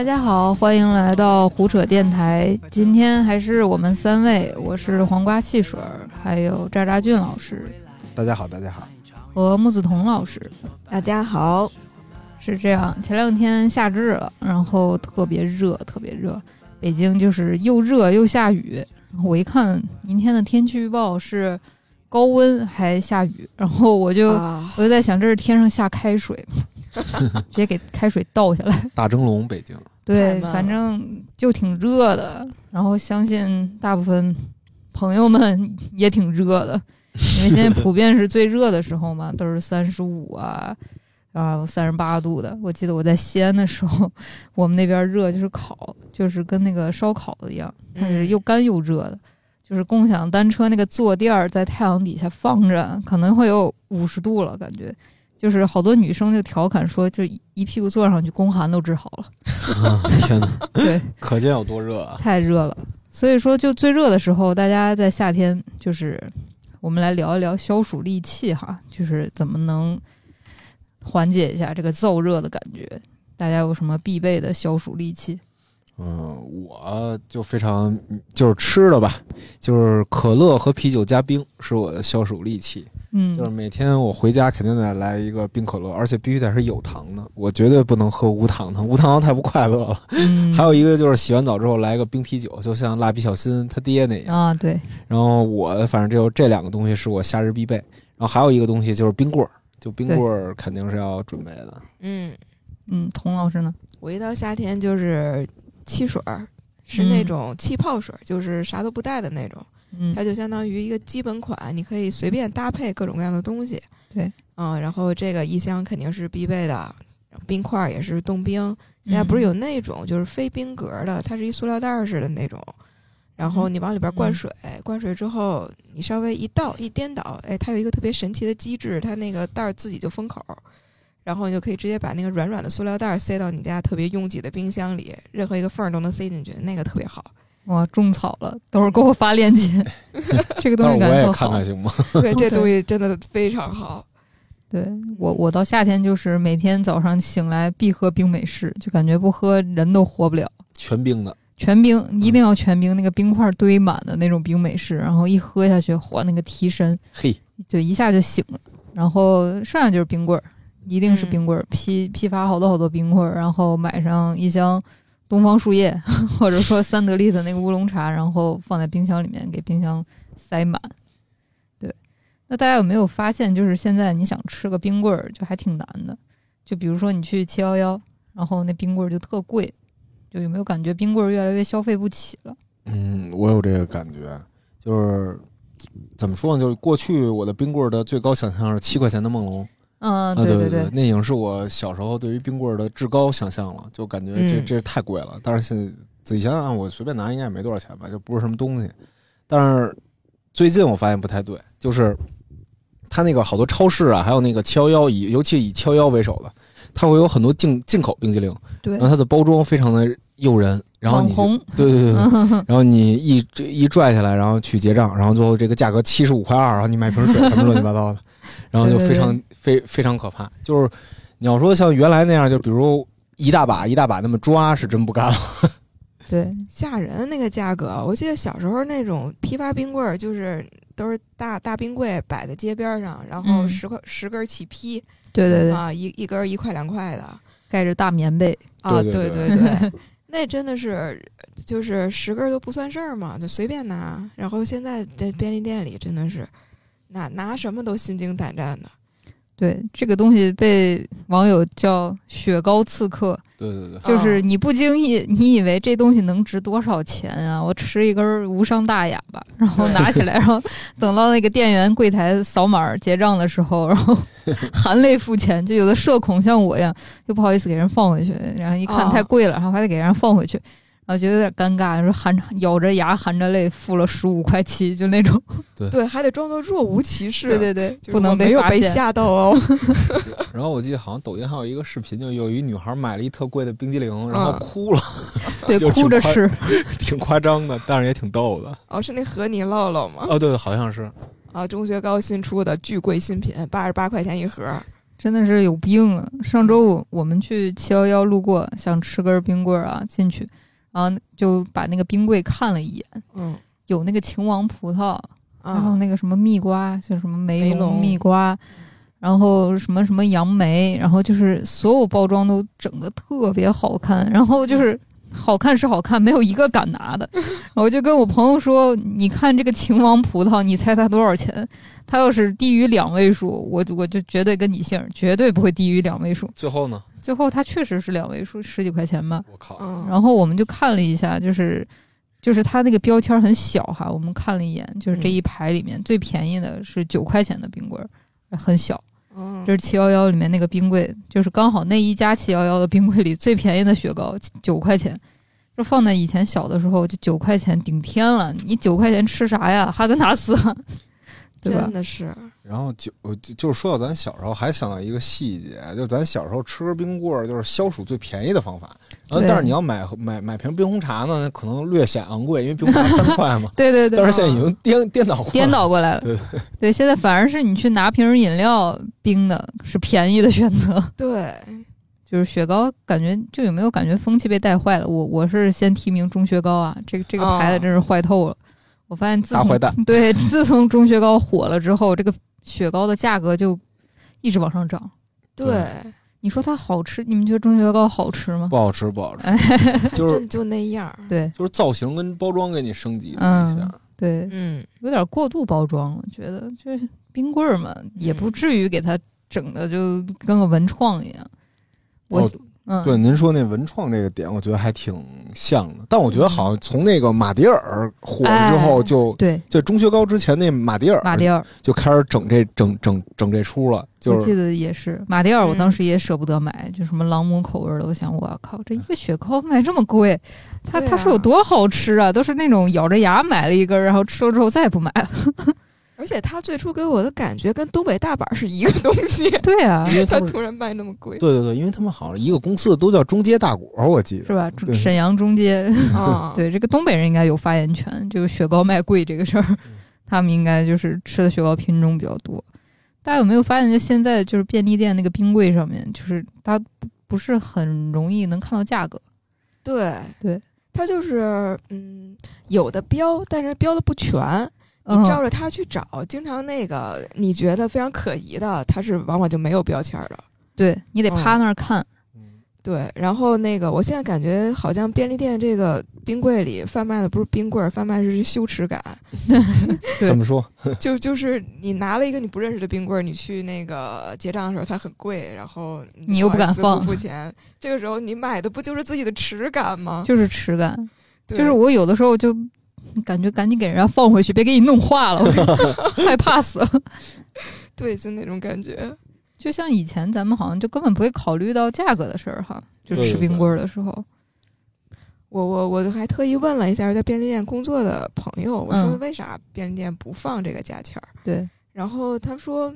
大家好，欢迎来到胡扯电台。今天还是我们三位，我是黄瓜汽水，还有渣渣俊老师。大家好，大家好，和木子彤老师。大家好，是这样。前两天夏至了，然后特别热，特别热。北京就是又热又下雨。我一看明天的天气预报是高温还下雨，然后我就我就在想，这是天上下开水 直接给开水倒下来。大蒸笼，北京。对，反正就挺热的。然后相信大部分朋友们 也挺热的，因为现在普遍是最热的时候嘛，都是三十五啊，啊三十八度的。我记得我在西安的时候，我们那边热就是烤，就是跟那个烧烤的一样，它是又干又热的。就是共享单车那个坐垫儿在太阳底下放着，可能会有五十度了，感觉。就是好多女生就调侃说，就一屁股坐上去，宫寒都治好了。天哪！对，可见有多热啊！太热了。所以说，就最热的时候，大家在夏天，就是我们来聊一聊消暑利器哈，就是怎么能缓解一下这个燥热的感觉。大家有什么必备的消暑利器？嗯，我就非常就是吃的吧，就是可乐和啤酒加冰是我的消暑利器。嗯，就是每天我回家肯定得来一个冰可乐，而且必须得是有糖的，我绝对不能喝无糖的，无糖的太不快乐了。嗯，还有一个就是洗完澡之后来一个冰啤酒，就像蜡笔小新他爹那样啊。对。然后我反正就这两个东西是我夏日必备，然后还有一个东西就是冰棍儿，就冰棍儿肯定是要准备的。嗯嗯，童老师呢？我一到夏天就是汽水儿，是那种气泡水，就是啥都不带的那种。嗯，它就相当于一个基本款，你可以随便搭配各种各样的东西。对，嗯，然后这个一箱肯定是必备的，冰块也是冻冰。现在不是有那种就是非冰格的，它是一塑料袋似的那种，然后你往里边灌水，灌水之后你稍微一倒一颠倒，哎，它有一个特别神奇的机制，它那个袋儿自己就封口，然后你就可以直接把那个软软的塑料袋塞到你家特别拥挤的冰箱里，任何一个缝儿都能塞进去，那个特别好。哇，种草了，等会儿给我发链接。这个东西感觉我也看看行吗？对，这东西真的非常好。对我，我到夏天就是每天早上醒来必喝冰美式，就感觉不喝人都活不了。全冰的，全冰一定要全冰，那个冰块堆满的那种冰美式，然后一喝下去，嚯，那个提神，嘿，就一下就醒了。然后剩下就是冰棍儿，一定是冰棍儿，批批发好多好多冰棍儿，然后买上一箱。东方树叶，或者说三得利的那个乌龙茶，然后放在冰箱里面，给冰箱塞满。对，那大家有没有发现，就是现在你想吃个冰棍儿，就还挺难的。就比如说你去七幺幺，然后那冰棍儿就特贵，就有没有感觉冰棍儿越来越消费不起了？嗯，我有这个感觉，就是怎么说呢？就是过去我的冰棍儿的最高想象是七块钱的梦龙。嗯，对对对，那已经是我小时候对于冰棍儿的至高想象了，就感觉这这太贵了。但是现在仔细想想，我随便拿应该也没多少钱吧，就不是什么东西。但是最近我发现不太对，就是它那个好多超市啊，还有那个七幺幺以尤其以七幺幺为首的，它会有很多进进口冰激凌，对，然后它的包装非常的诱人，然后你对对对，然后你一一拽下来，然后去结账，然后最后这个价格七十五块二，然后你买瓶水什么乱七八糟的。然后就非常非非常可怕，就是你要说像原来那样，就比如一大把一大把那么抓，是真不干了。对，吓人那个价格，我记得小时候那种批发冰棍儿，就是都是大大冰柜摆在街边上，然后十块十根起批，对对对，啊一一根一块两块的，盖着大棉被啊，对对对，那真的是就是十根都不算事儿嘛，就随便拿。然后现在在便利店里真的是。拿拿什么都心惊胆战的，对这个东西被网友叫“雪糕刺客”。对对对，就是你不经意，你以为这东西能值多少钱啊？我吃一根无伤大雅吧，然后拿起来，然后等到那个店员柜台扫码结账的时候，然后 含泪付钱。就有的社恐像我一样，又不好意思给人放回去，然后一看太贵了，然后还得给人放回去。我觉得有点尴尬，说含咬着牙含着泪付了十五块七，就那种。对对，还得装作若无其事。对对对，不能没有被吓到哦。然后我记得好像抖音还有一个视频，就有一女孩买了一特贵的冰激凌，然后哭了。对，哭着吃，挺夸张的，但是也挺逗的。哦，是那和你唠唠吗？哦，对对，好像是。啊，中学高新出的巨贵新品，八十八块钱一盒。真的是有病啊！上周五我们去七幺幺路过，想吃根冰棍儿啊，进去，然后就把那个冰柜看了一眼，嗯，有那个秦王葡萄，然后啊，那个什么蜜瓜，就什么梅梅龙蜜瓜，然后什么什么杨梅，然后就是所有包装都整的特别好看，然后就是好看是好看，没有一个敢拿的。我就跟我朋友说：“你看这个秦王葡萄，你猜它多少钱？它要是低于两位数，我我就绝对跟你姓，绝对不会低于两位数。最后呢，最后它确实是两位数，十几块钱吧。我靠，嗯，然后我们就看了一下，就是就是它那个标签很小哈，我们看了一眼，就是这一排里面最便宜的是九块钱的冰棍儿，很小。嗯这是七幺幺里面那个冰柜，就是刚好那一家七幺幺的冰柜里最便宜的雪糕九块钱。就放在以前小的时候，就九块钱顶天了。你九块钱吃啥呀？哈根达斯啊，对吧真？的是，然后就就就是说到咱小时候，还想到一个细节，就是咱小时候吃根冰棍儿，就是消暑最便宜的方法。然后但是你要买买买瓶冰红茶呢，可能略显昂贵，因为冰红茶三块嘛。对对对但，是现在已经颠颠倒过来颠倒过来了。对对，现在反而是你去拿瓶饮料冰的是便宜的选择。对，就是雪糕，感觉就有没有感觉风气被带坏了？我我是先提名钟雪糕啊，这个这个牌子真是坏透了。我发现自从坏蛋。对自从钟雪糕火了之后，这个雪糕的价格就一直往上涨。对，你说它好吃，你们觉得钟雪糕好吃吗？不好吃，不好吃，就是就那样儿，对就是造型跟包装给你升级了一下。嗯对，嗯，有点过度包装，了觉得就是冰棍儿嘛，也不至于给它整的就跟个文创一样。我、哦嗯，对，您说那文创这个点，我觉得还挺像的。但我觉得好像从那个马迭尔火了之后哎就，对就中学高之前那马迭尔，马迭尔，就开始整这整整整这出了，就是我记得也是马迭尔，我嗯当时也舍不得买，就什么朗姆口味的，我想我靠，这一个雪糕卖这么贵，它对啊它是有多好吃啊？都是那种咬着牙买了一根，然后吃了之后再也不买了。而且他最初给我的感觉跟东北大板是一个东西，对啊，因为 他突然卖那么贵对对对，因为他们好像一个公司都叫中街大果，我记得。是吧？沈阳中街，啊，对这个东北人应该有发言权，就是雪糕卖贵这个事儿，他们应该就是吃的雪糕品种比较多。大家有没有发现，就现在就是便利店那个冰柜上面，就是它不不是很容易能看到价格。对对，它就是嗯有的标，但是标的不全，你嗯，照着它去找，经常那个你觉得非常可疑的，它是往往就没有标签儿的。对你得趴那儿看。嗯对，然后那个，我现在感觉好像便利店这个冰柜里贩卖的不是冰棍儿，贩卖的是羞耻感。怎么说？就就是你拿了一个你不认识的冰棍儿，你去那个结账的时候它很贵，然后你又不敢付钱，这个时候你买的不就是自己的耻感吗？就是耻感，就是我有的时候就感觉赶紧给人家放回去，别给你弄化了，我 害怕死了。对，就那种感觉。就像以前咱们好像就根本不会考虑到价格的事儿哈，就吃冰棍儿的时候，我我我还特意问了一下在便利店工作的朋友，我说嗯为啥便利店不放这个价签儿？对，然后他说，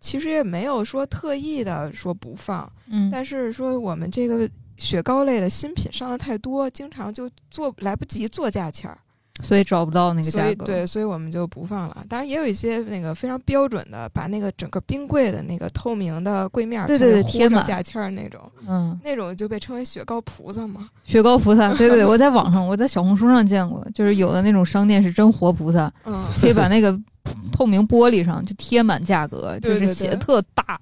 其实也没有说特意的说不放，嗯，但是说我们这个雪糕类的新品上的太多，经常就做来不及做价签儿，所以找不到那个价格。以对，所以我们就不放了。当然也有一些那个非常标准的，把那个整个冰柜的那个透明的柜面儿对对对贴满价签儿那种，嗯，那种就被称为雪糕菩萨嘛。雪糕菩萨，对对对，我在网上我在小红书上见过，就是有的那种商店是真活菩萨，嗯，可以把那个透明玻璃上就贴满价格，就是写对特大。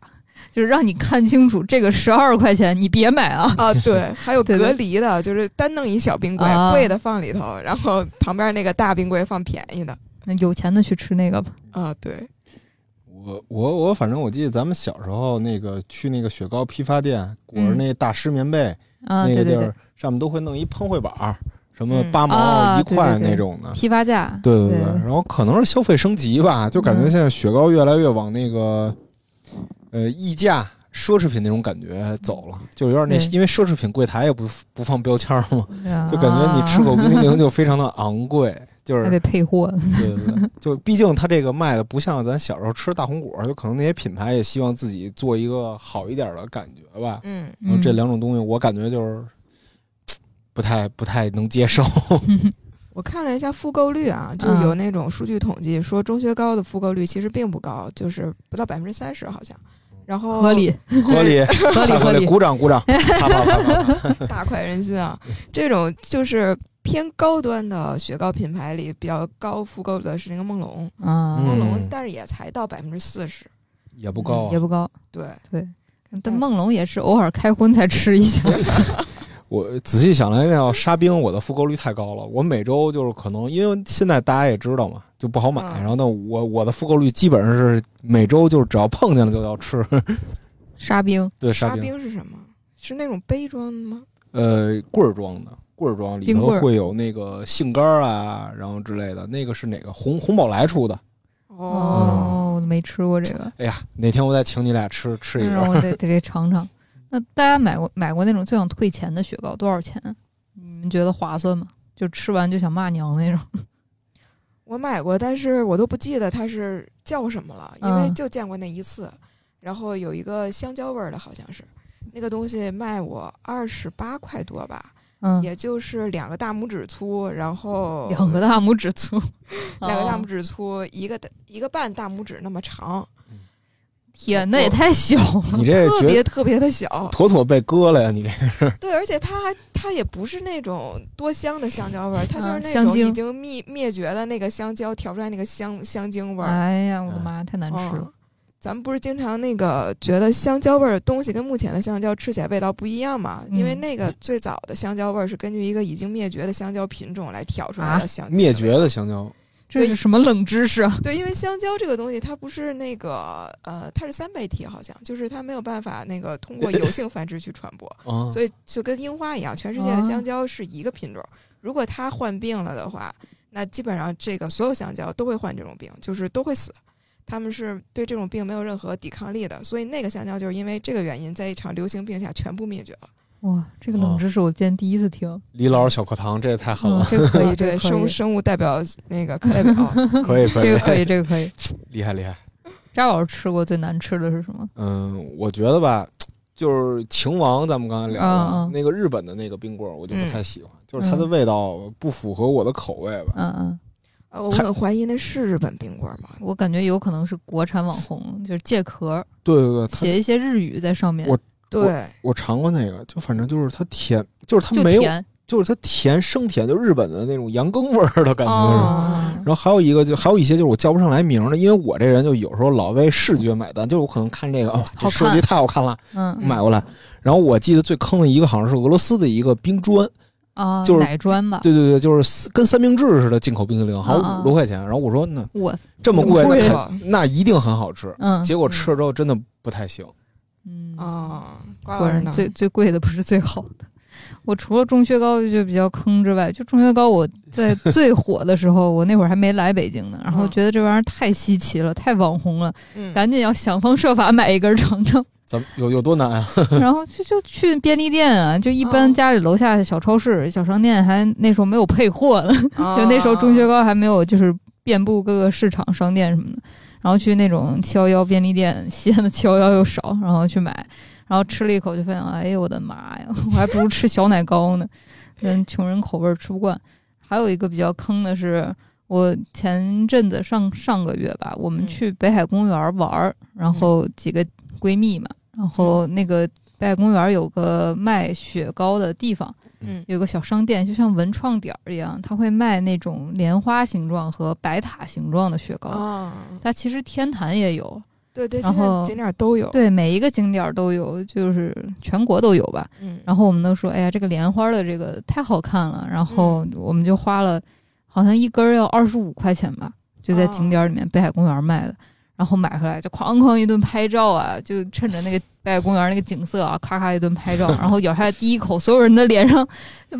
就是让你看清楚，这个十二块钱你别买啊！啊，对，还有隔离的，就是单弄一小冰柜，啊。贵的放里头，然后旁边那个大冰柜放便宜的。那有钱的去吃那个吧。啊，对，我我我，反正我记得咱们小时候那个去那个雪糕批发店，裹着嗯。那大湿棉被，啊，那个地儿上面都会弄一喷绘板儿，什么嗯。八毛、啊一块对对对。那种的。批发价，对对对。然后可能是消费升级吧，就感觉嗯。现在雪糕越来越往那个呃溢价奢侈品那种感觉走了，就有点那对，因为奢侈品柜台也不不放标签嘛，就感觉你吃口口冰淇淋就非常的昂贵，就是还得配货。对对对，就毕竟它这个卖的不像咱小时候吃大红果，就可能那些品牌也希望自己做一个好一点的感觉吧。嗯，然后这嗯两种东西，我感觉就是不太不太能接受。我看了一下复购率啊，就嗯有那种数据统计说中学高的复购率其实并不高，就是不到百分之三十好像。然后合理，合理，合理，合理。鼓掌鼓 掌，啪啪啪啪啪。大快人心啊！这种就是偏高端的雪糕品牌里比较高复购的是那个梦龙，啊，梦龙嗯，但是也才到百分之四十，也不高啊也。不高。对对，但梦龙也是偶尔开荤才吃一下。我仔细想了一下，沙冰我的复购率太高了。我每周就是可能，因为现在大家也知道嘛，就不好买。嗯然后呢，我我的复购率基本上是每周就是只要碰见了就要吃。沙冰，对，沙冰，冰是什么？是那种杯装的吗？呃，棍儿装的，棍儿装里头会有那个杏干儿啊，然后之类的。那个是哪个红红宝来出的？哦，我没吃过这个，哎呀，哪天我再请你俩吃吃一让个。我得得得尝尝。那大家买过买过那种最想退钱的雪糕，多少钱？你们觉得划算吗？就吃完就想骂娘那种。我买过，但是我都不记得它是叫什么了，因为嗯就见过那一次。然后有一个香蕉味儿的，好像是那个东西卖我二十八块多吧，嗯，也就是两个大拇指粗，然后两个大拇指粗，两个大拇指。指粗，一个大一个半大拇指那么长，天，那也太小了。你这特别特别的小。妥妥被割了呀！你这是对，而且它还它也不是那种多香的香蕉味儿，它就是那种已经灭灭绝的那个香蕉调出来那个香香精味儿。哎呀，我的妈，太难吃了嗯。咱们不是经常那个觉得香蕉味儿的东西跟目前的香蕉吃起来味道不一样嘛？因为嗯那个最早的香蕉味儿是根据一个已经灭绝的香蕉品种来调出来啊的香精灭绝的香蕉，这是什么冷知识啊？对，因为香蕉这个东西，它不是那个呃，它是三倍体，好像就是它没有办法那个通过油性繁殖去传播，啊，所以就跟樱花一样，全世界的香蕉是一个品种。如果它患病了的话，那基本上这个所有香蕉都会患这种病，就是都会死。他们是对这种病没有任何抵抗力的，所以那个香蕉就是因为这个原因，在一场流行病下全部灭绝了。哇，这个冷知识我今天第一次听。李老师小课堂，这也太狠嗯了，，这个可以，这对，个可以，生生物代表那个课代表，可以可以这个，可以，这个可以。厉害厉害。张老师吃过最难吃的是什么？嗯，我觉得吧，就是晴王，咱们刚才聊了嗯嗯那个日本的那个冰棍儿，我就不嗯太喜欢，就是它的味道不符合我的口味吧。嗯嗯，呃，我很怀疑那是日本冰棍吗？我感觉有可能是国产网红，就是借壳对对对，写一些日语在上面，我对，我尝过那个，就反正就是它甜，就是它没有，甜。就是它甜生甜，就日本的那种羊羹味儿的感觉。哦然后还有一个，就还有一些就是我叫不上来名儿的，因为我这人就有时候老为视觉买单，就是我可能看这个，哦，这设计太好看了，嗯买过来。然后我记得最坑的一个好像是俄罗斯的一个冰砖，啊，就是奶砖吧？对对对，就是跟三明治似的进口冰淇淋，好五多块钱。然后我说那我这么贵，那那一定很好吃。嗯结果吃了之后真的不太行。嗯啊，果？然最最贵的不是最好的。我除了钟薛高就比较坑之外，就钟薛高我 在最火的时候，我那会儿还没来北京呢，然后嗯觉得这玩意儿太稀奇了，太网红了，嗯，赶紧要想方设法买一根尝尝。咱们有有多难啊？然后就就去便利店啊，就一般嗯家里楼下小超市、小商店还那时候没有配货呢，就那时候钟薛高高还没有就是遍布各个市场、商店什么的，然后去那种七幺幺便利店，西安的七幺幺又少，然后去买，然后吃了一口就发现，哎呦我的妈呀，我还不如吃小奶糕呢，那穷人口味儿吃不惯。还有一个比较坑的是，我前阵子上上个月吧，我们嗯去北海公园玩儿，然后几个闺蜜嘛，然后那个北海公园有个卖雪糕的地方。嗯有个小商店，就像文创点儿一样，它会卖那种莲花形状和白塔形状的雪糕。啊，它其实天坛也有，对对，然后现在景点儿都有，对，每一个景点儿都有，就是全国都有吧。嗯，然后我们都说，哎呀，这个莲花的这个太好看了，然后我们就花了，好像一根儿要二十五块钱吧，就在景点儿里面北海公园卖的。然后买回来就哐哐一顿拍照啊，就趁着那个北海公园那个景色啊，咔咔一顿拍照。然后咬下来第一口，所有人的脸上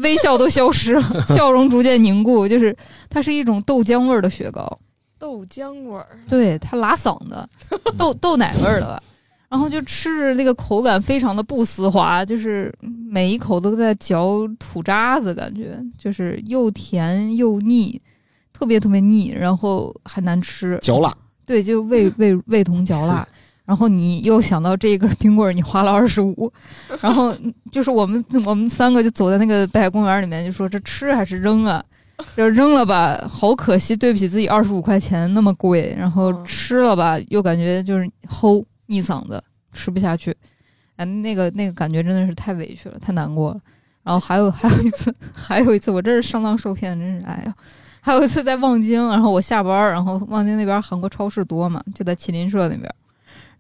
微笑都消失了，笑容逐渐凝固。就是它是一种豆浆味儿的雪糕，豆浆味儿，对它拉嗓子，豆豆奶味儿的吧。然后就吃着那个口感非常的不丝滑，就是每一口都在嚼土渣子，感觉就是又甜又腻，特别特别腻，然后还难吃。嚼蜡，对，就味 味味同嚼蜡。然后你又想到这一根冰棍儿，你花了二十五，然后就是我们我们三个就走在那个北海公园里面，就说这吃还是扔啊？这扔了吧，好可惜，对不起自己二十五块钱那么贵。然后嗯吃了吧，又感觉就是齁腻嗓子，吃不下去，哎，那个那个感觉真的是太委屈了，太难过了。然后还有还有一次，还有一次，我真是上当受骗，真是哎呀！还有一次在望京，然后我下班，然后望京那边韩国超市多嘛，就在麒麟社那边，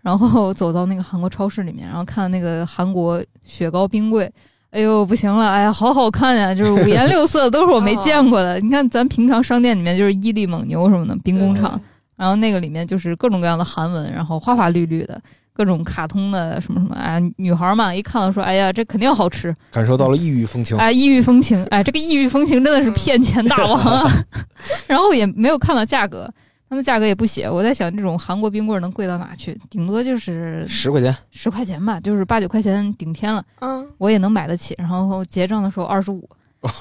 然后走到那个韩国超市里面，然后看那个韩国雪糕冰柜，哎呦不行了，哎呀好好看呀，就是五颜六色，都是我没 见过的。你看咱平常商店里面就是伊利、蒙牛什么的冰工厂，然后那个里面就是各种各样的韩文，然后花花绿绿的。各种卡通的什么什么哎，女孩嘛，一看到说，哎呀，这肯定好吃，感受到了异域风情，哎，异域风情，哎，这个异域风情真的是骗钱大王啊！然后也没有看到价格，他们价格也不写。我在想，这种韩国冰棍能贵到哪去？顶多就是十块钱，十块钱吧，就是八九块钱顶天了。嗯，我也能买得起。然后结账的时候二十五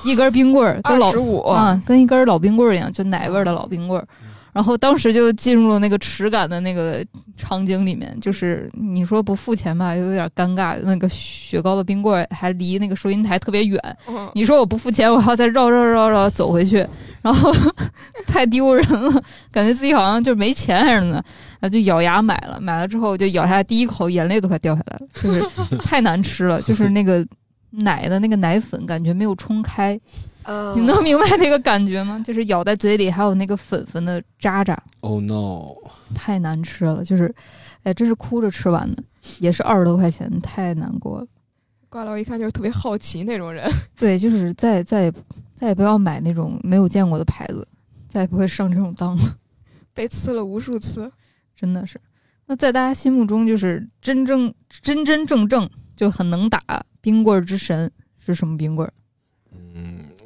一根冰棍儿，跟老啊，跟一根老冰棍儿一样，就奶味的老冰棍儿。然后当时就进入了那个耻感的那个场景里面，就是你说不付钱吧，又有点尴尬。那个雪糕的冰棍还离那个收银台特别远，你说我不付钱，我要再绕绕绕绕走回去，然后太丢人了，感觉自己好像就没钱似的呢。啊，就咬牙买了，买了之后就咬下第一口，眼泪都快掉下来了，就是太难吃了，就是那个奶的那个奶粉感觉没有冲开。你能明白那个感觉吗？就是咬在嘴里还有那个粉粉的渣渣。Oh no！太难吃了，就是，哎，真是哭着吃完的，也是二十多块钱，太难过了。挂老一看就是特别好奇那种人。对，就是再再再也不要买那种没有见过的牌子，再也不会上这种当了。被刺了无数次，真的是。那在大家心目中，就是真正真真正正就很能打冰棍之神是什么冰棍？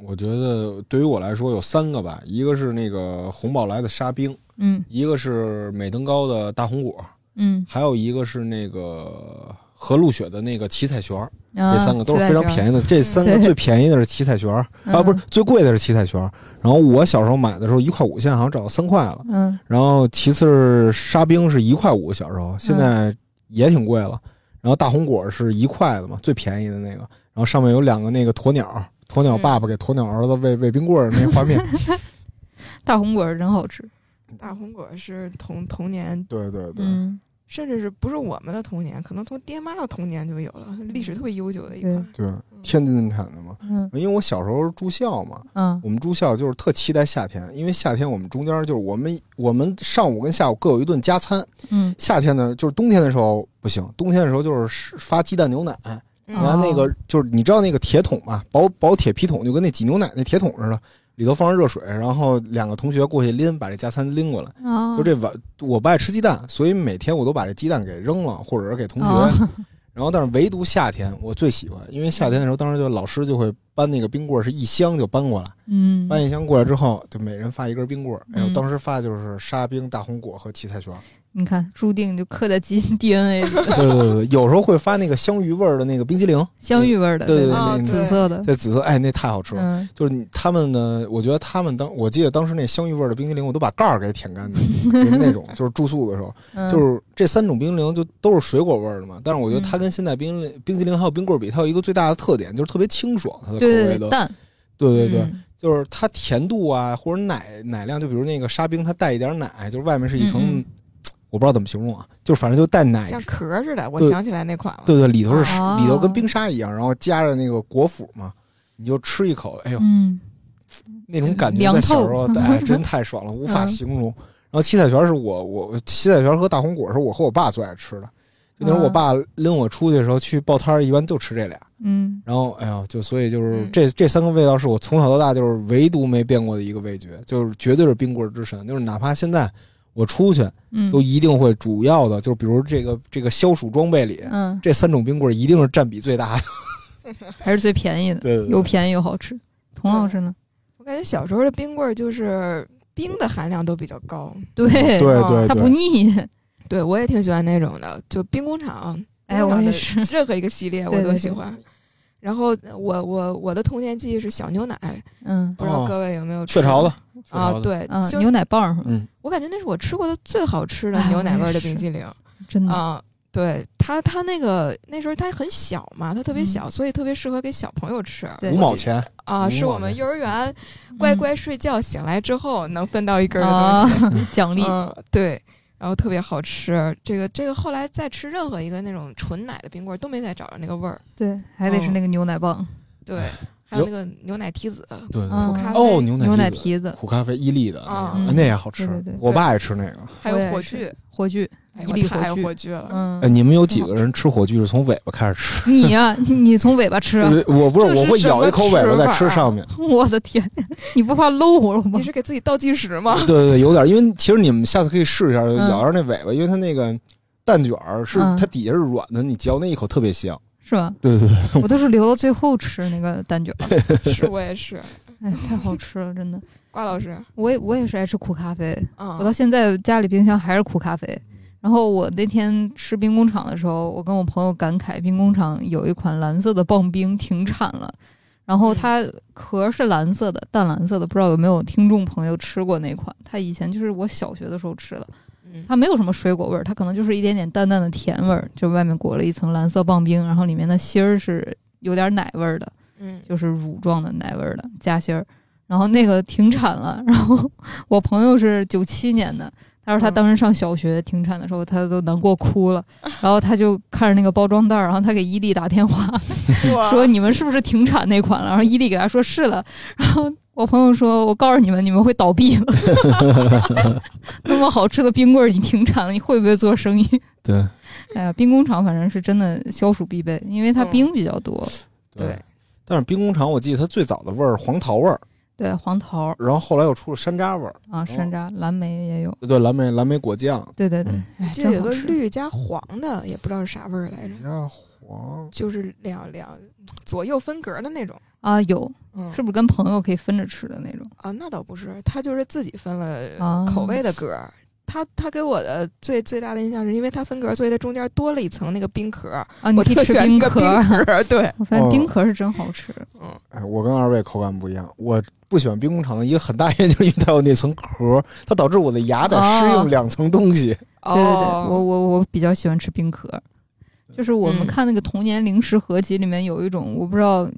嗯。我觉得对于我来说有三个吧，一个是那个红宝来的沙冰，嗯，一个是美登高的大红果，嗯，还有一个是那个和路雪的那个七彩旋儿，这三个都是非常便宜的。这三个最便宜的是七彩旋儿，啊，不是最贵的是七彩旋儿。然后我小时候买的时候一块五，现在好像涨到三块了。嗯，然后其次是沙冰是一块五，小时候现在也挺贵了。然后大红果是一块的嘛，最便宜的那个。然后上面有两个那个鸵鸟。鸵鸟爸爸给鸵鸟儿子喂喂冰棍儿那画面，大红果儿真好吃。大红果是童童年，对对对，甚至是不是我们的童年，可能从爹妈的童年就有了，历史特别悠久的一款。对，天津产的嘛。嗯，因为我小时候住校嘛，嗯，我们住校就是特期待夏天，因为夏天我们中间就是我们我们上午跟下午各有一顿加餐。嗯，夏天呢，就是冬天的时候不行，冬天的时候就是发鸡蛋牛奶。完那个就是你知道那个铁桶吧，薄薄铁皮桶，就跟那挤牛奶那铁桶似的，里头放上热水，然后两个同学过去拎，把这加餐拎过来。就这碗我不爱吃鸡蛋，所以每天我都把这鸡蛋给扔了，或者是给同学。然后但是唯独夏天我最喜欢，因为夏天的时候，当时就老师就会搬那个冰棍，是一箱就搬过来。嗯，搬一箱过来之后，就每人发一根冰棍。哎呦，当时发的就是沙冰、大红果和七彩旋。你看，注定就刻在基因 DNA 里。对对对，有时候会发那个香芋味儿的那个冰激凌，香芋味儿的，对对对，紫色的，对紫色，哎，那太好吃了。就是他们呢，我觉得他们当，我记得当时那香芋味儿的冰激凌，我都把盖儿给舔干净，那种就是住宿的时候，就是这三种冰激凌就都是水果味儿的嘛。但是我觉得它跟现在冰冰激凌还有冰棍儿比，它有一个最大的特点就是特别清爽，它的口味的淡，对对对，就是它甜度啊或者奶奶量，就比如那个沙冰，它带一点奶，就是外面是一层。我不知道怎么形容啊，就反正就带奶，像壳似的。我想起来那款了。对对，里头是里头跟冰沙一样，然后加着那个果脯嘛，你就吃一口，哎呦，那种感觉在小时候哎 真太爽了，无法形容。然后七彩泉是我我七彩泉和大红果是我和我爸最爱吃的，就那时候我爸拎我出去的时候去报摊儿，一般就吃这俩。嗯，然后哎呦，就所以就是这这三个味道是我从小到大就是唯独没变过的一个味觉，就是绝对是冰棍之神，就是哪怕现在。我出去，嗯都一定会主要的，就是比如这个这个消暑装备里，嗯，这三种冰棍一定是占比最大的，还是最便宜的，对，又便宜又好吃。童老师呢？我感觉小时候的冰棍就是冰的含量都比较高，对对对，它不腻。对我也挺喜欢那种的，就冰工厂，哎，我也是，任何一个系列我都喜欢。然后我我我的童年记忆是小牛奶，嗯，不知道各位有没有雀巢的啊？对，牛奶棒，嗯，我感觉那是我吃过的最好吃的牛奶味的冰淇淋，真的啊。对它它那个那时候它很小嘛，它特别小，所以特别适合给小朋友吃。五毛钱啊，是我们幼儿园乖乖睡觉醒来之后能分到一根的东西 奖励。对。然后特别好吃。这个这个后来再吃任何一个那种纯奶的冰棍儿都没再找着那个味儿。对，还得是那个牛奶棒，对，还有那个牛奶提子，对苦咖啡哦，牛牛奶提子、苦咖啡伊利的，啊那也好吃。我爸爱吃那个。还有火炬。火炬。哎伊利火炬了。嗯哎，，你们有几个人吃火炬是从尾巴开始吃？你呀、你你从尾巴吃我不是，是我会咬一口尾巴再吃上面。我的天，你不怕漏了吗你？是给自己倒计时吗？对对对，有点，因为其实你们下次可以试一下，嗯咬着那尾巴，因为它那个蛋卷儿是嗯它底下是软的，你嚼那一口特别香。是吧？对对对，我都是留到最后吃那个蛋卷儿，是我也是。哎，太好吃了，真的。瓜老师，我也我也是爱吃苦咖啡，嗯，我到现在家里冰箱还是苦咖啡。然后我那天吃冰工厂的时候，我跟我朋友感慨，冰工厂有一款蓝色的棒冰停产了。然后它壳是蓝色的，淡蓝色的，不知道有没有听众朋友吃过那款？它以前就是我小学的时候吃的，嗯。它没有什么水果味儿，它可能就是一点点淡淡的甜味儿，就外面裹了一层蓝色棒冰，然后里面的芯儿是有点奶味儿的，嗯，就是乳状的奶味儿的夹心儿。然后那个停产了，然后我朋友是九七年的，他说他嗯当时上小学停产的时候，他都难过哭了，然后他就看着那个包装袋儿，然后他给伊利打电话 说你们是不是停产那款了？然后伊利给他说是了，然后我朋友说我告诉你们，你们会倒闭了，那么好吃的冰棍儿你停产了，你会不会做生意？对哎呀，兵工厂反正是真的消暑必备，因为它嗯冰比较多。对。但是冰工厂，我记得它最早的味儿黄桃味儿，对，黄桃然后后来又出了山楂味儿，啊，山楂、蓝莓也有。对，蓝莓蓝莓果酱对对对这有个。绿加黄的，也不知道是啥味儿来着，加黄，就是两两左右分格的那种。啊，有嗯，是不是跟朋友可以分着吃的那种？啊，那倒不是，他就是自己分了啊口味的格儿。他他给我的最最大的印象是因为他分格儿，所以它中间多了一层那个冰壳儿，啊，你我可以吃特喜欢冰。壳儿。对，我发现哦冰壳是真好吃。嗯，哎，我跟二位口感不一样，我不喜欢冰工厂的一个很大原因就是因为它有那层壳，它导致我的牙得适应两层东西。对对对，哦我我我比较喜欢吃冰壳。就是我们嗯看那个童年零食合集里面有一种，我不知道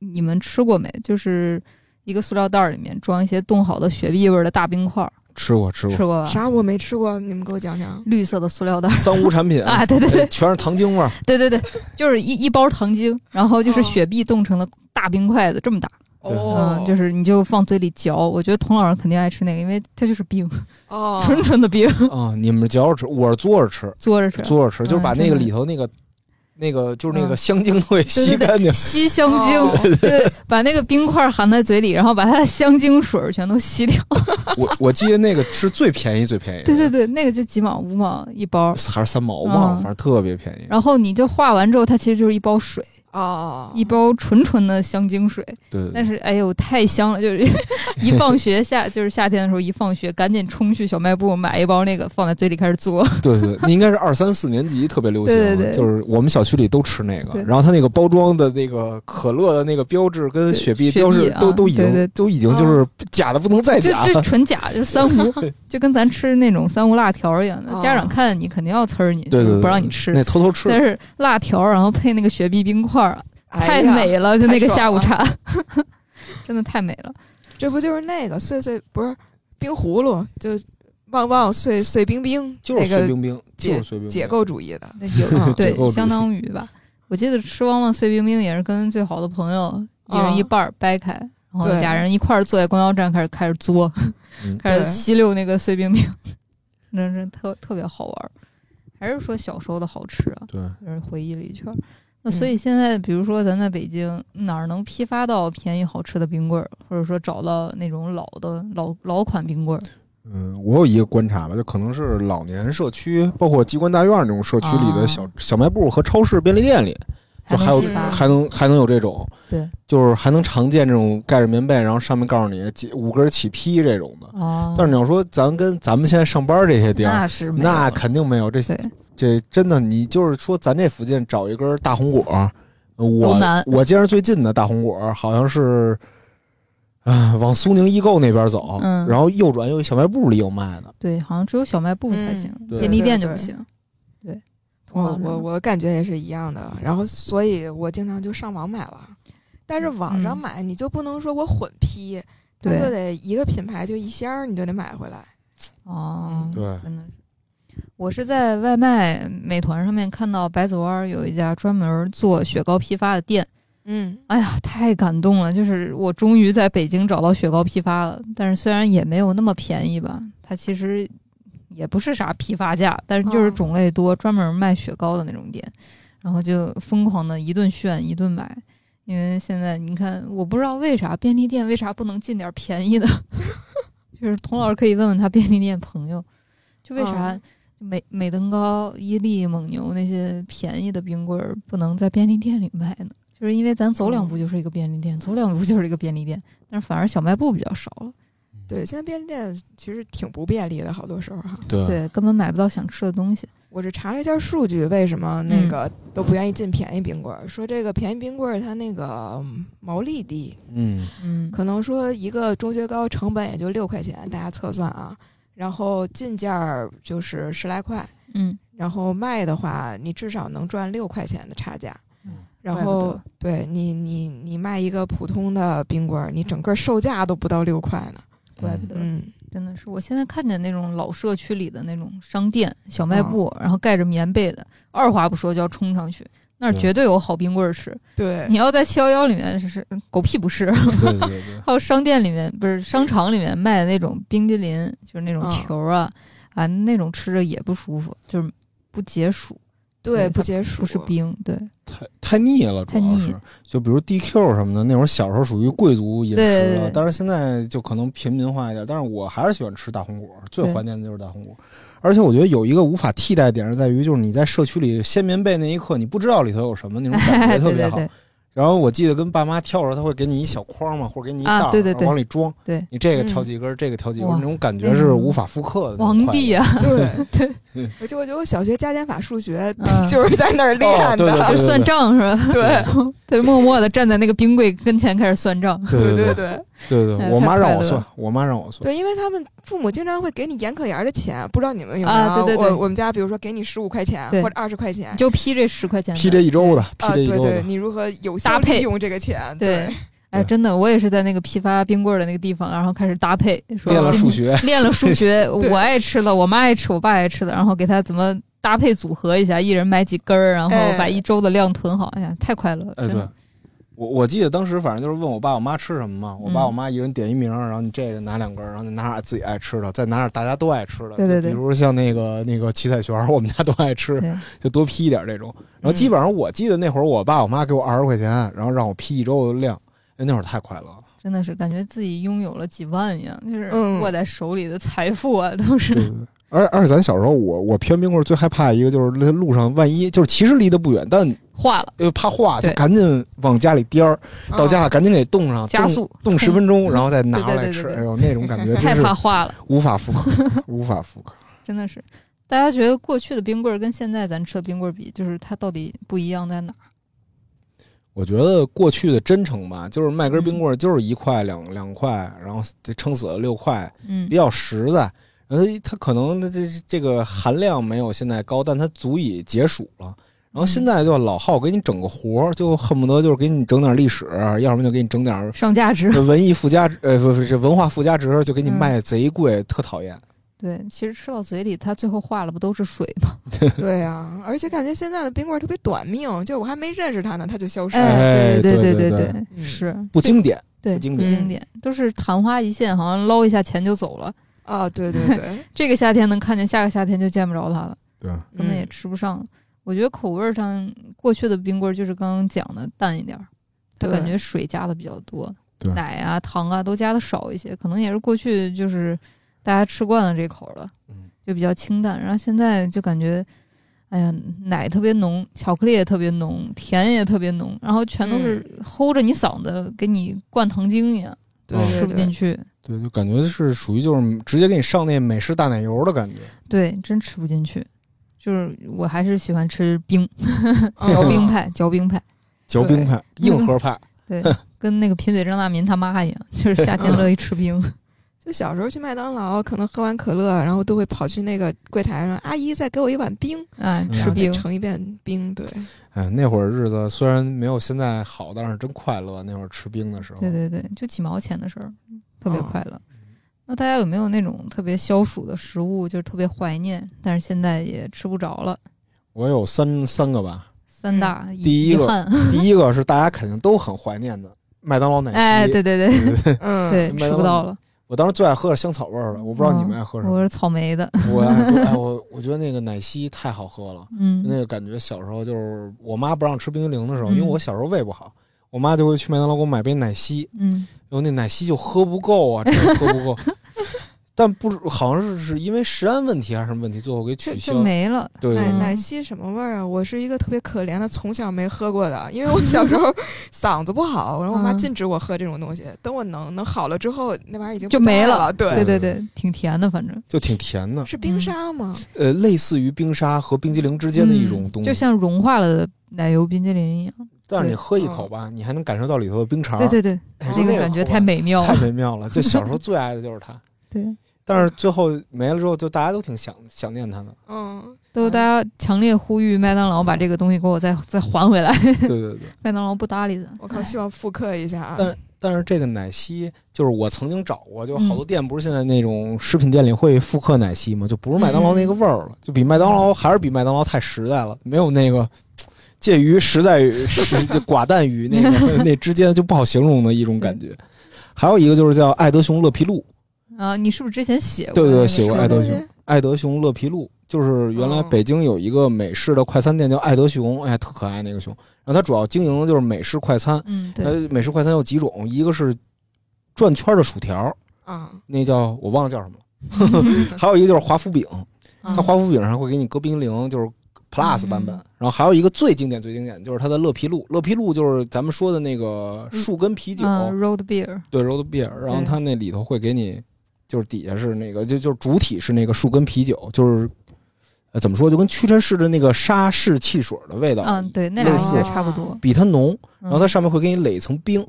你们吃过没，就是一个塑料袋儿里面装一些冻好的雪碧味儿的大冰块儿，吃过吃过，吃过吧？啥我没吃过，你们给我讲讲。绿色的塑料袋儿三无产品 啊，对对对哎全是糖精味儿。对对对，就是一一包糖精，然后就是哦雪碧冻成的大冰块子，这么大。对。哦嗯，，就是你就放嘴里嚼。我觉得童老师肯定爱吃那个，因为它就是冰，哦，纯纯的冰，啊，你们嚼着吃，我是嘬着吃，嘬着吃。嘬着吃，就是把那个里头那个那个就是那个嗯。香精都给吸对对对干净。吸香精，哦。对，把那个冰块含在嘴里，然后把它的香精水全都吸掉。我我记得那个是最便宜最便宜，对对对，那个就几毛五毛一包，还是三毛，我忘了，嗯。反正特别便宜。然后你就化完之后，它其实就是一包水，哦，一包纯纯的香精水。对对对，但是哎呦，太香了！就是 一放学夏，就是夏天的时候，一放学赶紧冲去小卖部买一包那个，放在嘴里开始嘬。对对，那应该是二三四年级特别流行，对对对就是我们小区里都吃那个。然后它那个包装的那个可乐的那个标志跟雪碧标志都都已经对对都已经就是假的不能再就就假了。纯假，就是三无，就跟咱吃那种三无辣条一样的。哦家长看你肯定要呲儿你，对对对，就是不让你吃。那偷偷吃但是辣条，然后配那个雪碧冰块儿，太美了，就那个下午茶，真的太美了。这不就是那个碎碎不是冰葫芦，就旺旺碎碎冰冰，就是那个碎冰冰，就解是碎冰冰解构主义的。那有解对相当于吧。我记得吃旺旺碎冰冰也是跟最好的朋友一人一半儿掰开，然后俩人一块儿坐在公交站开始开始作，嗯 开始吸溜那个碎冰冰，真是特特别好玩儿。还是说小时候的好吃啊，对，就是回忆了一圈儿。那嗯所以现在，比如说咱在北京哪儿能批发到便宜好吃的冰棍儿，或者说找到那种老的老老款冰棍儿？嗯，我有一个观察吧，就可能是老年社区，包括机关大院这种社区里的啊小、小卖部和超市、便利店里，就还有还能还能有这种，对，就是还能常见这种盖着棉被，然后上面告诉你几五根起批这种的。哦，但是你要说咱跟咱们现在上班这些地儿，那是没有那肯定没有。这对这真的，你就是说咱这附近找一根大红果，呃我我见着最近的大红果好像是，啊、往苏宁易购那边走，嗯然后右转有一小卖部里有卖的。对，好像只有小卖部才嗯行，对便利店就对对不行。对，我我我感觉也是一样的，然后所以我经常就上网买了。但是网上嗯买你就不能说我混批，它对就得一个品牌就一箱儿，你就得买回来。哦，对真的是。我是在外卖美团上面看到百子湾有一家专门做雪糕批发的店，嗯，哎呀，太感动了！就是我终于在北京找到雪糕批发了，但是虽然也没有那么便宜吧，它其实也不是啥批发价，但是就是哦种类多，专门卖雪糕的那种店，然后就疯狂的一顿炫一顿买。因为现在你看，我不知道为啥便利店为啥不能进点便宜的，就是童老师可以问问他便利店朋友，就为啥嗯美美登高、伊利、蒙牛那些便宜的冰棍儿不能在便利店里卖呢？就是因为咱走两步就是一个便利店，走两步就是一个便利店，但是反而小卖部比较少了，对，现在便利店其实挺不便利的，好多时候哈。对对，根本买不到想吃的东西。我是查了一下数据，为什么那个都不愿意进便宜冰棍儿？说这个便宜冰棍儿它那个嗯毛利低，嗯嗯，可能说一个中学糕成本也就六块钱，大家测算啊，然后进价儿就是十来块，嗯，然后卖的话你至少能赚六块钱的差价。嗯然后对你你你卖一个普通的冰棍儿，你整个售价都不到六块呢。怪不得。嗯，真的是，我现在看见那种老社区里的那种商店、小卖部，然后盖着棉被的，二话不说就要冲上去，那儿绝对有好冰棍儿吃。对。你要在七幺幺里面是是狗屁不是，对对对。对，还有商店里面不是商场里面卖的那种冰激凌，就是那种嗯。球啊、啊那种吃着也不舒服，就是不解暑，对，不解暑，不是冰，对太太腻了，主要是就比如 DQ 什么的，那会儿小时候属于贵族饮食了但是现在就可能平民化一点。但是我还是喜欢吃大红果，最怀念的就是大红果。而且我觉得有一个无法替代点是在于，就是你在社区里掀棉被那一刻，你不知道里头有什么，那种感觉 特别好。对对对然后我记得跟爸妈跳的时候，他会给你一小筐嘛，或者给你一袋儿，啊对对对。然后往里装。对，你这个嗯挑几根，这个挑几根，哇。那种感觉是无法复刻的。皇帝啊，对。嗯而且我觉得我小学加减法数学嗯。就是在那儿练的。哦对对对就算账是吧？对。他就默默的站在那个冰柜跟前开始算账。对对对对对我妈让我算，我妈让我算。对，因为他们父母经常会给你严可严的钱，不知道你们有没有？啊对对对我我们家比如说给你十五块钱或者二十块钱，就批这十块钱，批这一周的，批啊，对对，这一周的，你如何有效搭配利用这个钱？对对，哎，真的，我也是在那个批发冰棍儿的那个地方，然后开始搭配，说练了数学。练了数学，我爱吃的，我妈爱吃，我爸爱吃的，然后给他怎么搭配组合一下，一人买几根儿，然后哎把一周的量囤好。哎呀，太快乐了！哎，对真的，我我记得当时反正就是问我爸我妈吃什么嘛，我爸嗯我妈一人点一名儿，然后你这个拿两根儿，然后你拿点自己爱吃的，再拿点大家都爱吃的，对对对比如像那个那个七彩旋儿，我们家都爱吃，就多批一点这种。然后基本上我记得那会儿我爸我妈给我二十块钱，然后让我批一周的量，哎，那会儿太快乐了。真的是感觉自己拥有了几万一样，就是嗯握在手里的财富啊，都是。对对对。而而且咱小时候，我我偏冰棍儿最害怕一个就是那路上万一就是其实离得不远，但化了，又怕化，就赶紧往家里颠儿，到家赶紧给冻上，加速冻十分钟，然后再拿出来吃。哎呦，那种感觉 太怕化了，无法复刻，无法复刻。真的是。大家觉得过去的冰棍儿跟现在咱吃的冰棍儿比，就是它到底不一样在哪？我觉得过去的真诚吧，就是卖根冰嗯棍儿就是一块两两块，然后这撑死了六块，嗯比，较实在。然后它可能它这这个含量没有现在高，但它足以解暑了。然后现在就老好给你整个活儿，就恨不得就是给你整点历史，要么就给你整点上价值。文艺附加值，呃，不不是文化附加值，就给你嗯卖贼贵，特讨厌。对，其实吃到嘴里，它最后化了不都是水吗？对呀，而且感觉现在的冰棍儿特别短命，就是我还没认识它呢，它就消失了。哎，对对对对对，嗯是不经典。对不经典经典，都是昙花一现，好像捞一下钱就走了。啊，对对对，这个夏天能看见，下个夏天就见不着它了，对，根本也吃不上了。我觉得口味上，过去的冰棍儿就是刚刚讲的淡一点儿，它感觉水加的比较多，奶啊、糖啊都加的少一些，可能也是过去就是大家吃惯了这口了，嗯就比较清淡。然后现在就感觉，哎呀，奶特别浓，巧克力也特别浓，甜也特别浓，然后全都是齁着你嗓子，给你灌糖精一样，吃不进去。对，就感觉是属于就是直接给你上那美式大奶油的感觉。对，真吃不进去。就是我还是喜欢吃冰，嗯嚼冰派，嚼冰派，嚼冰派、硬核派，对，跟那个贫嘴张大民他妈一样，就是夏天乐意吃冰。就小时候去麦当劳，可能喝完可乐，然后都会跑去那个柜台上，阿姨再给我一碗冰，啊，嗯吃冰，盛一遍冰，对，哎，那会儿日子虽然没有现在好，但是真快乐。那会儿吃冰的时候，对对对，就几毛钱的事儿，特别哦快乐。那大家有没有那种特别消暑的食物，就是特别怀念，但是现在也吃不着了？我有三三个吧，三大第一个，第 一个是大家肯定都很怀念的麦当劳奶昔，哎，对对对对 对嗯，对，吃不到了。我当时最爱喝的香草味儿的，我不知道你们爱喝什么。我是草莓的，我爱喝，哎，我我觉得那个奶昔太好喝了，嗯，那个感觉小时候就是我妈不让吃冰激凌的时候，嗯因为我小时候胃不好，我妈就会去麦当劳给我买杯奶昔，嗯然后那奶昔就喝不够啊，真的喝不够。但不知好像是是因为食安问题还是什么问题，最后给取消就。没了。对对奶嗯奶昔什么味儿啊？我是一个特别可怜的，从小没喝过的，因为我小时候 嗓子不好，然后我妈嗯禁止我喝这种东西。等我能能好了之后，那玩意儿已经就没了了。对对对对，挺甜的，反正就挺甜的，是冰沙吗？呃，类似于冰沙和冰激凌之间的一种东西。嗯就像融化了的奶油冰激凌一样。但是你喝一口吧，你还能感受到里头的冰碴儿，对对对，哎这个感觉太美妙了太。美妙了。就小时候最爱的就是它，对，但是最后没了之后，就大家都挺想想念它的。嗯，都大家强烈呼吁麦当劳把这个东西给我再再还回来。对对对。麦当劳不搭理他。我靠，希望复刻一下啊。但但是这个奶昔，就是我曾经找过，就嗯好多店不是现在那种食品店里会复刻奶昔吗？就不是麦当劳那个味儿了，就比麦当劳还是比麦当劳太实在了，没有那个介于实在与实就寡淡与那个 那之间就不好形容的一种感觉。还有一个就是叫爱德熊乐皮露，啊，你是不是之前写过？对对对，写过是爱德熊。爱德熊乐皮露，就是原来哦。北京有一个美式的快餐店叫爱德熊，哎，特可爱那个熊。然后它主要经营的就是美式快餐，嗯，对，呃，美式快餐有几种，一个是转圈的薯条，啊，那叫我忘了叫什么了，还有一个就是华夫饼，啊。它华夫饼上会给你搁冰激凌，就是 plus 版本。然后还有一个最经典最经典就是它的乐皮露，乐皮露就是咱们说的那个树根啤酒，嗯，road beer，对 road beer，然后它那里头会给你，就是底下是那个就就是主体是那个树根啤酒，就是。呃，怎么说？就跟屈臣氏的那个沙士汽水的味道，嗯，对，那俩类似差不多。比它浓。然然后它上面会给你垒一层冰，啊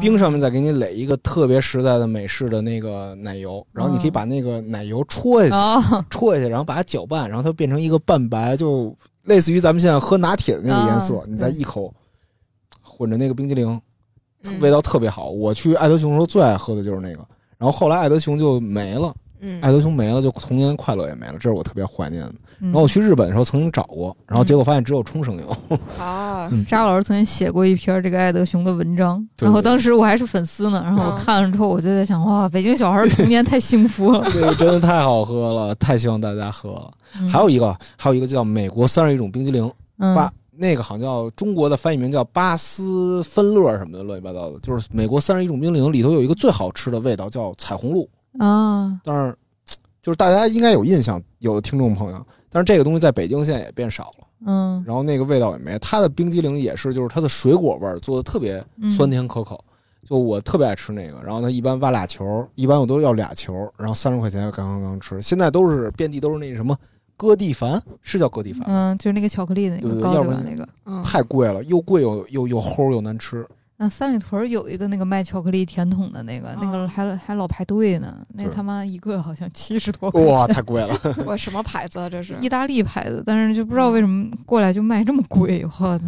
冰上面再给你垒一个特别实在的美式的那个奶油，然后你可以哦。把那个奶油戳下去，啊，戳下去，然后把它搅拌，然后它变成一个半白，就类似于咱们现在喝拿铁的那个颜色，啊你再一口混着那个冰激凌，嗯。味道特别好。我去爱德熊的时候最爱喝的就是那个，然后后来爱德熊就没了，嗯，爱德熊没了，就童年快乐也没了，这是我特别怀念的。然然后我去日本的时候曾经找过，然后结果发现只有冲绳有。啊，嗯扎老师曾经写过一篇这个爱德熊的文章，然后当时我还是粉丝呢，然后我嗯看了之后，我就在想，哇，北京小孩童年太幸福了。这个真的太好喝了，太希望大家喝了。嗯还有一个，还有一个叫美国三十一种冰激凌，嗯巴那个好像叫中国的翻译名叫巴斯芬乐什么的，乱七八糟的。就是美国三十一种冰激凌里头有一个最好吃的味道叫彩虹露，啊，但是就是大家应该有印象，有的听众朋友，但是这个东西在北京现在也变少了，嗯，然后那个味道也没。它的冰激凌也是，就是它的水果味儿做的特别嗯酸甜可口。就我特别爱吃那个，然后它一般挖俩球，一般我都要俩球，然后三十块钱刚刚刚吃。现在都是遍地都是那什么哥地凡，是叫哥地凡，嗯，就是那个巧克力的那个高对要不然那个。嗯，太贵了，又贵又又又齁又难吃。那三里屯儿有一个那个卖巧克力甜筒的那个，那个哦还还老排队呢，那他妈一个好像七十多块哇，钱，太贵了！我什么牌子啊？这是意大利牌子，但是就不知道为什么过来就卖这么贵，我的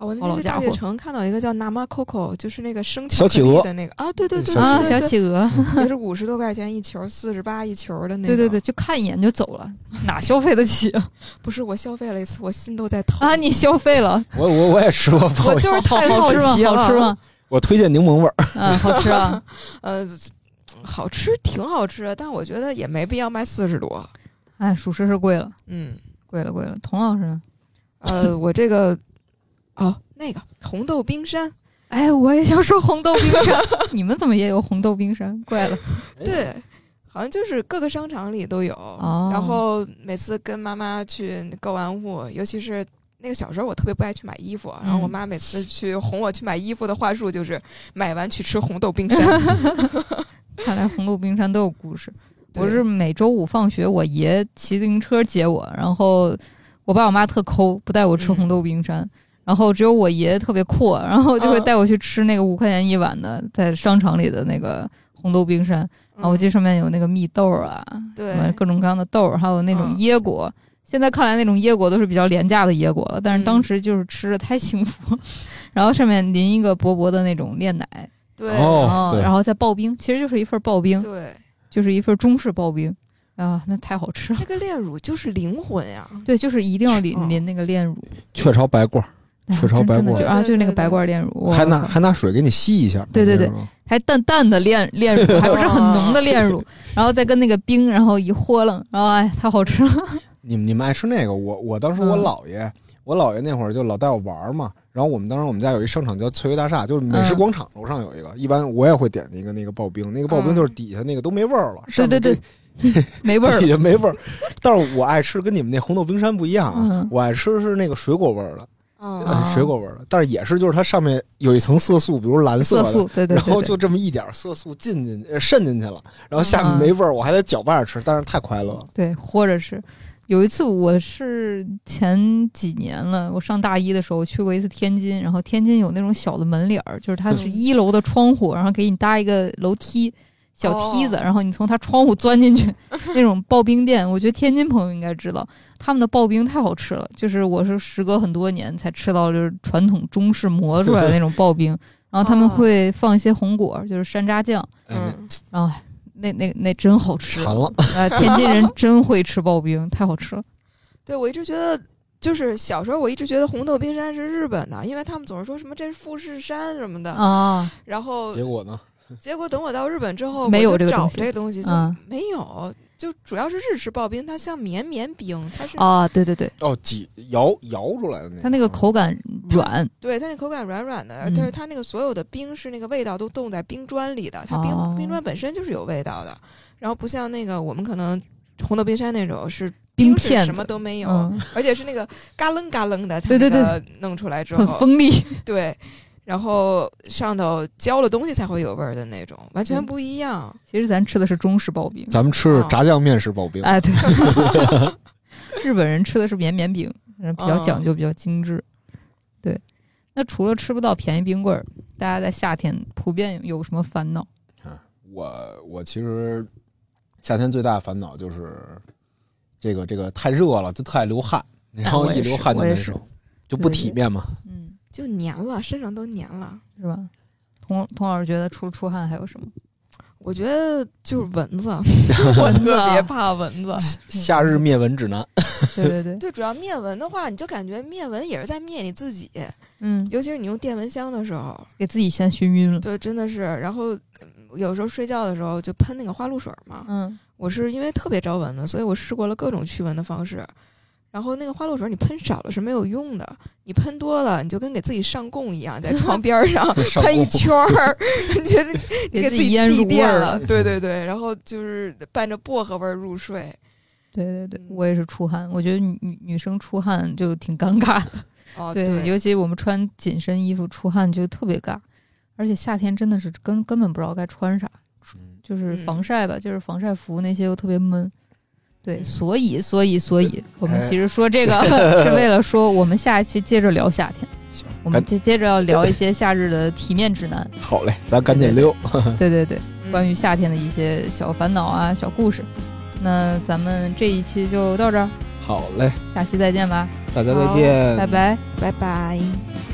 哦，我那天在大好老家伙悦城看到一个叫 NAMA COCO，就是那个生小企鹅巧克力的那个啊，对对对，小啊，对对小企鹅，也是五十多块钱一球，四十八一球的那个。对对对，，就看一眼就走了，哪消费得起啊？不是我消费了一次，我心都在疼啊，你消费了，我我我也吃过，不好我就是太好好吃了，好吃？吗？我推荐柠檬味儿。嗯，好吃啊。呃，好吃，挺好吃的，但我觉得也没必要卖四十多。哎，属实是贵了，嗯，贵了，贵了。童老师呢？呃，我这个哦，那个红豆冰山，哎，我也想说红豆冰山，你们怎么也有红豆冰山？怪了，对，好像就是各个商场里都有。哦然后每次跟妈妈去购完物，尤其是那个小时候，我特别不爱去买衣服，然后我嗯妈每次去哄我去买衣服的话术就是买完去吃红豆冰山。看来红豆冰山都有故事。我是每周五放学，我爷骑自行车接我，然后我爸我妈特抠，不带我吃嗯红豆冰山。然后只有我爷爷特别阔，然后就会嗯带我去吃那个五块钱一碗的，在商场里的那个红豆冰山。啊，我记得得上面有那个蜜豆啊，对什么各种各样的豆儿，还有那种嗯椰果。现在看来，那种椰果都是比较廉价的椰果了，但是嗯当时就是吃着太幸福。然后上面淋一个薄薄的那种炼奶，对哦然后然后再刨冰，其实就是一份刨冰。对，就是一份中式刨冰啊，那太好吃了。那个炼乳就是灵魂呀。对，就是一定要淋嗯淋那个炼乳，雀巢白罐雀巢白罐啊，就是那个白罐炼乳，还拿还拿水给你吸一下。对对对还淡淡的炼炼乳，还不是很浓的炼乳，然后再跟那个冰，然后一和楞，然后哎，太好吃了。你们你们爱吃那个？我我当时我嗯姥爷，我姥爷那会儿就老带我玩嘛。然后我们当时我们家有一商场叫翠微大厦，就是美食嗯广场楼上有一个。一般我也会点一个那个刨冰，那个刨冰嗯就是底下那个都没味儿了，对对对，没味儿 底。下没味儿。但是我爱吃跟你们那红豆冰山不一样啊，嗯我爱吃是那个水果味儿的，嗯啊呃水果味儿的。但是也是就是它上面有一层色素，比如蓝的，色素，对对然后对对，就这么一点儿色素进进呃渗进去了，然后下面嗯没味儿，我还得搅拌着吃，但是太快乐了。对，或者是有一次我是前几年了，我上大一的时候去过一次天津，然后天津有那种小的门脸儿，就是它是嗯一楼的窗户，然后给你搭一个楼梯。小梯子，哦然后你从它窗户钻进去，那种刨冰店，我觉得天津朋友应该知道，他们的刨冰太好吃了。就是我是时隔很多年才吃到，就是传统中式磨出来的那种刨冰，然后他们哦会放一些红果，就是山楂酱，哎，嗯，然后那那那真好吃。馋了，啊，天津人 真会吃刨冰，太好吃了。对我一直觉得。就是小时候，我一直觉得红豆冰山是日本的，因为他们总是说什么这是富士山什么的。啊，然后结果呢？结果等我到日本之后，没有我就找这个东西这个东西就啊没有，就主要是日式刨冰，它像绵绵冰，它是啊，对对对，哦，挤摇摇出来的那个，它那个口感软，对它那口感软软的，嗯但是它那个所有的冰是那个味道都冻在冰砖里的，它冰、哦冰砖本身就是有味道的，然后不像那个我们可能红豆冰山那种是是冰片什么都没有，嗯，而且是那个嘎楞嘎楞的，它对对对那个弄出来之后很后，锋利。对，然后上头浇了东西才会有味儿的那种，完全嗯不一样。其实咱吃的是中式刨冰，咱们吃炸酱面式刨冰，哎，对，日本人吃的是绵绵饼，嗯比较讲究，比较精致。对，那除了吃不到便宜冰棍儿，大家在夏天普遍有什么烦恼？啊我我其实夏天最大的烦恼就是这个这个太热了，就特爱流汗，然后一流汗就难受，就不体面嘛。嗯，就黏了，身上都黏了。是吧？童童老师觉得除了出汗还有什么？我觉得就是蚊子，蚊子啊特别怕蚊子。夏日灭蚊指南，对对对，对，主要灭蚊的话，你就感觉灭蚊也是在灭你自己，嗯，尤其是你用电蚊香的时候，给自己先熏晕了。对，真的是。然后嗯有时候睡觉的时候就喷那个花露水嘛。嗯，我是因为特别招蚊子，所以我试过了各种驱蚊的方式。然后那个花露水你喷少了是没有用的，你喷多了你就跟给自己上供一样，在床边儿上 上喷一圈儿，你觉得给给自己入祭奠味了。。对 对对，然后就是伴着薄荷味儿入睡。对对对，嗯我也是出汗，我觉得女女女生出汗就挺尴尬的。哦，对，对，尤其我们穿紧身衣服出汗就特别尬，而且夏天真的是根根本不知道该穿啥，就是嗯防晒吧，就是防晒服那些又特别闷。对，嗯所以所以所以，我们哎其实说这个 是为了说，我们下一期接着聊夏天，行，我们接接着要聊一些夏日的体面指南。好嘞，咱赶紧溜。对对对，嗯关于夏天的一些小烦恼啊、小故事。那咱们这一期就到这儿，好嘞，下期再见吧，大家再见，拜拜。拜拜。